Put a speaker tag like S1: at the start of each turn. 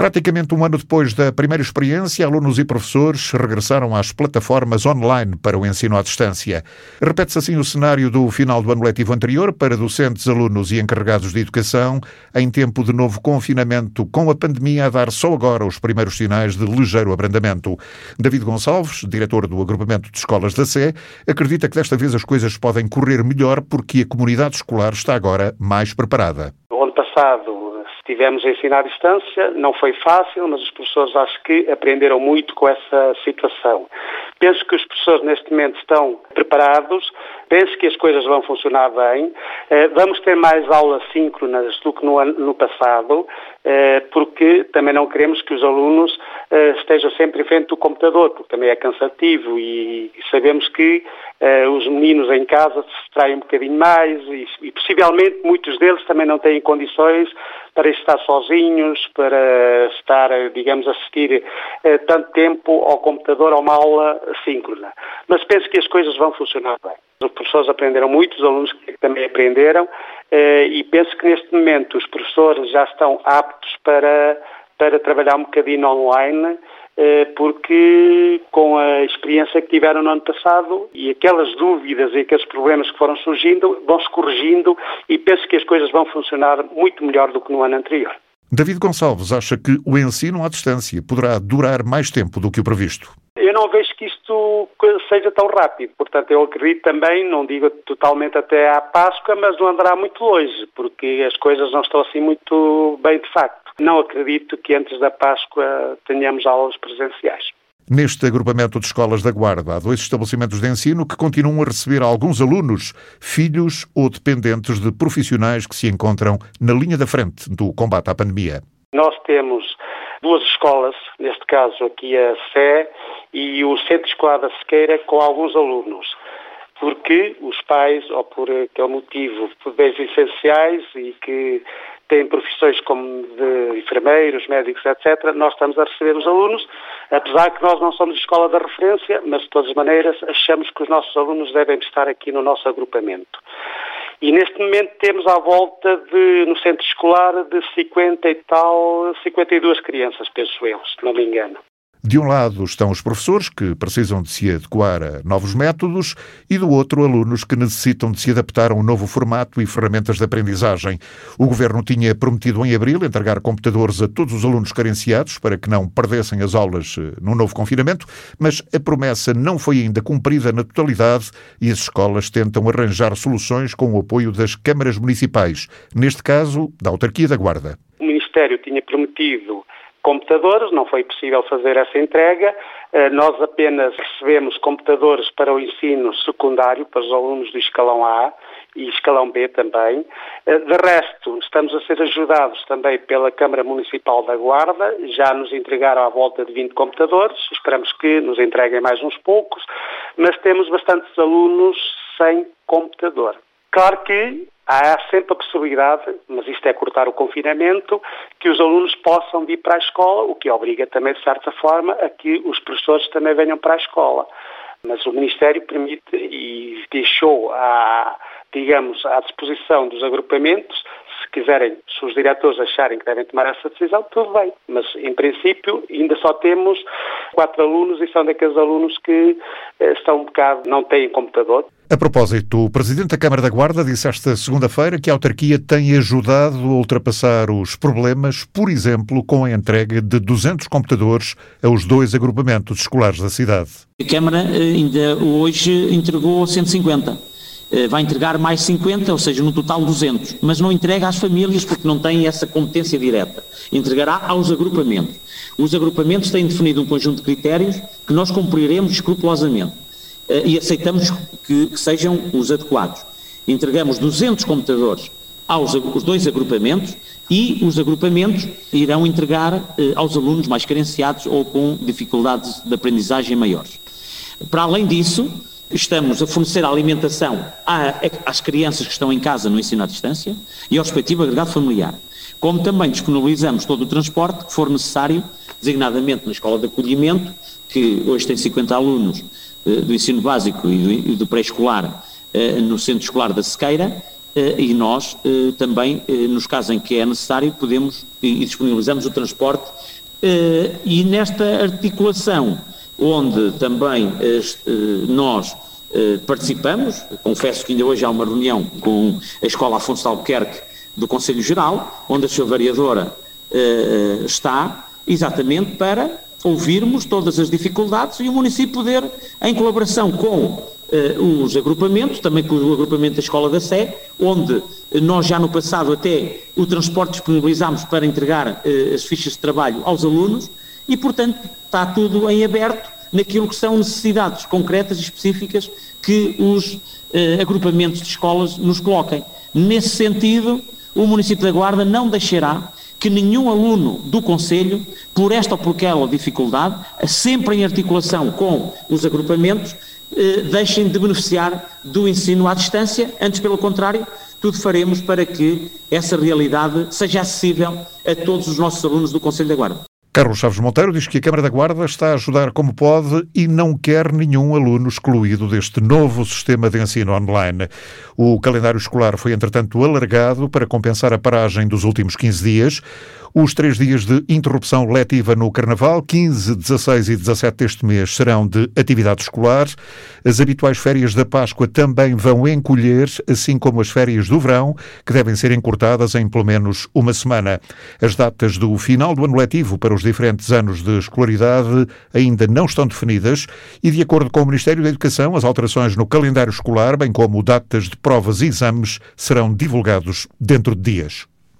S1: Praticamente um ano depois da primeira experiência, alunos e professores regressaram às plataformas online para o ensino à distância. Repete-se assim o cenário do final do ano letivo anterior para docentes, alunos e encarregados de educação, em tempo de novo confinamento, com a pandemia a dar só agora os primeiros sinais de ligeiro abrandamento. David Gonçalves, diretor do agrupamento de escolas da Sé, acredita que desta vez as coisas podem correr melhor porque a comunidade escolar está agora mais preparada.
S2: O ano passado Tivemos a ensinar à distância, não foi fácil, mas os professores acho que aprenderam muito com essa situação. Penso que os professores neste momento estão preparados, penso que as coisas vão funcionar bem. Eh, vamos ter mais aulas síncronas do que no, ano, no passado, eh, porque também não queremos que os alunos eh, estejam sempre em frente do computador, porque também é cansativo e sabemos que os meninos em casa se distraem um bocadinho mais e, e possivelmente muitos deles também não têm condições para estar sozinhos, para estar, digamos, assistir tanto tempo ao computador a uma aula síncrona. Mas penso que as coisas vão funcionar bem. Os professores aprenderam muito, os alunos também aprenderam eh, e penso que neste momento os professores já estão aptos para, para trabalhar um bocadinho online eh, porque com a experiência que tiveram no ano passado e aquelas dúvidas e aqueles problemas que foram surgindo vão-se corrigindo e penso que as coisas vão funcionar muito melhor do que no ano anterior.
S1: David Gonçalves acha que o ensino à distância poderá durar mais tempo do que o previsto.
S2: Eu não vejo que isto seja tão rápido. Portanto, eu acredito também, não digo totalmente até à Páscoa, mas não andará muito longe, porque as coisas não estão assim muito bem de facto. Não acredito que antes da Páscoa tenhamos aulas presenciais.
S1: Neste agrupamento de escolas da Guarda, há dois estabelecimentos de ensino que continuam a receber alguns alunos, filhos ou dependentes de profissionais que se encontram na linha da frente do combate à pandemia.
S2: Nós temos duas escolas, neste caso aqui a Sé e o Centro Escolar da Sequeira, com alguns alunos porque os pais, ou por aquele motivo, por bens essenciais e que têm profissões como de enfermeiros, médicos, etc., nós estamos a receber os alunos, apesar que nós não somos escola da referência, mas de todas as maneiras achamos que os nossos alunos devem estar aqui no nosso agrupamento. E neste momento temos à volta de, no centro escolar, de 50 e tal, 52 crianças, penso eu, se não me engano.
S1: De um lado estão os professores, que precisam de se adequar a novos métodos, e do outro, alunos que necessitam de se adaptar a um novo formato e ferramentas de aprendizagem. O governo tinha prometido em abril entregar computadores a todos os alunos carenciados para que não perdessem as aulas eh, no novo confinamento, mas a promessa não foi ainda cumprida na totalidade e as escolas tentam arranjar soluções com o apoio das câmaras municipais, neste caso, da autarquia da Guarda.
S2: O Ministério tinha prometido computadores, não foi possível fazer essa entrega. Eh, nós apenas recebemos computadores para o ensino secundário, para os alunos do escalão A e escalão B também. Eh, de resto, estamos a ser ajudados também pela Câmara Municipal da Guarda, já nos entregaram à volta de 20 computadores, esperamos que nos entreguem mais uns poucos, mas temos bastantes alunos sem computador. Claro que há sempre a possibilidade, mas isto é cortar o confinamento, que os alunos possam vir para a escola, o que obriga também, de certa forma, a que os professores também venham para a escola. Mas o Ministério permite e deixou, a, digamos, à disposição dos agrupamentos se quiserem, se os diretores acharem que devem tomar essa decisão, tudo bem. Mas, em princípio, ainda só temos quatro alunos e são daqueles alunos que eh, estão um bocado, não têm computador.
S1: A propósito, o Presidente da Câmara da Guarda disse esta segunda-feira que a autarquia tem ajudado a ultrapassar os problemas, por exemplo, com a entrega de 200 computadores aos dois agrupamentos escolares da cidade.
S3: A Câmara eh, ainda hoje entregou 150. Eh, vai entregar mais 50, ou seja, no total 200, mas não entrega às famílias porque não tem essa competência direta. Entregará aos agrupamentos. Os agrupamentos têm definido um conjunto de critérios que nós cumpriremos escrupulosamente e aceitamos que, que sejam os adequados. Entregamos 200 computadores aos os dois agrupamentos e os agrupamentos irão entregar eh, aos alunos mais carenciados ou com dificuldades de aprendizagem maiores. Para além disso, estamos a fornecer alimentação às crianças que estão em casa no ensino à distância e ao respectivo agregado familiar, como também disponibilizamos todo o transporte que for necessário, designadamente na escola de acolhimento, que hoje tem 50 alunos eh, do ensino básico e do, do pré-escolar eh, no centro escolar da Sequeira, e nós também, nos casos em que é necessário, podemos e disponibilizamos o transporte e nesta articulação, onde também nós participamos, confesso que ainda hoje há uma reunião com a Escola Afonso de Albuquerque do Conselho Geral, onde a sua variadora está, exatamente para ouvirmos todas as dificuldades e o município poder, em colaboração com uh, os agrupamentos, também com o agrupamento da Escola da Sé, onde nós já no passado até o transporte disponibilizámos para entregar uh, as fichas de trabalho aos alunos e, portanto, está tudo em aberto naquilo que são necessidades concretas e específicas que os uh, agrupamentos de escolas nos coloquem. Nesse sentido, o município da Guarda não deixará que nenhum aluno do Conselho, por esta ou por aquela dificuldade, sempre em articulação com os agrupamentos, eh, deixem de beneficiar do ensino à distância, antes pelo contrário, tudo faremos para que essa realidade seja acessível a todos os nossos alunos do Conselho da Guarda.
S1: Carlos Chaves Monteiro diz que a Câmara da Guarda está a ajudar como pode e não quer nenhum aluno excluído deste novo sistema de ensino online. O calendário escolar foi, entretanto, alargado para compensar a paragem dos últimos 15 dias. Os três dias de interrupção letiva no Carnaval, 15, 16 e 17 deste mês, serão de atividade escolar. As habituais férias da Páscoa também vão encolher, assim como as férias do verão, que devem ser encurtadas em pelo menos uma semana. As datas do final do ano letivo para os diferentes anos de escolaridade ainda não estão definidas e, de acordo com o Ministério da Educação, as alterações no calendário escolar, bem como datas de provas e exames, serão divulgados dentro de dias.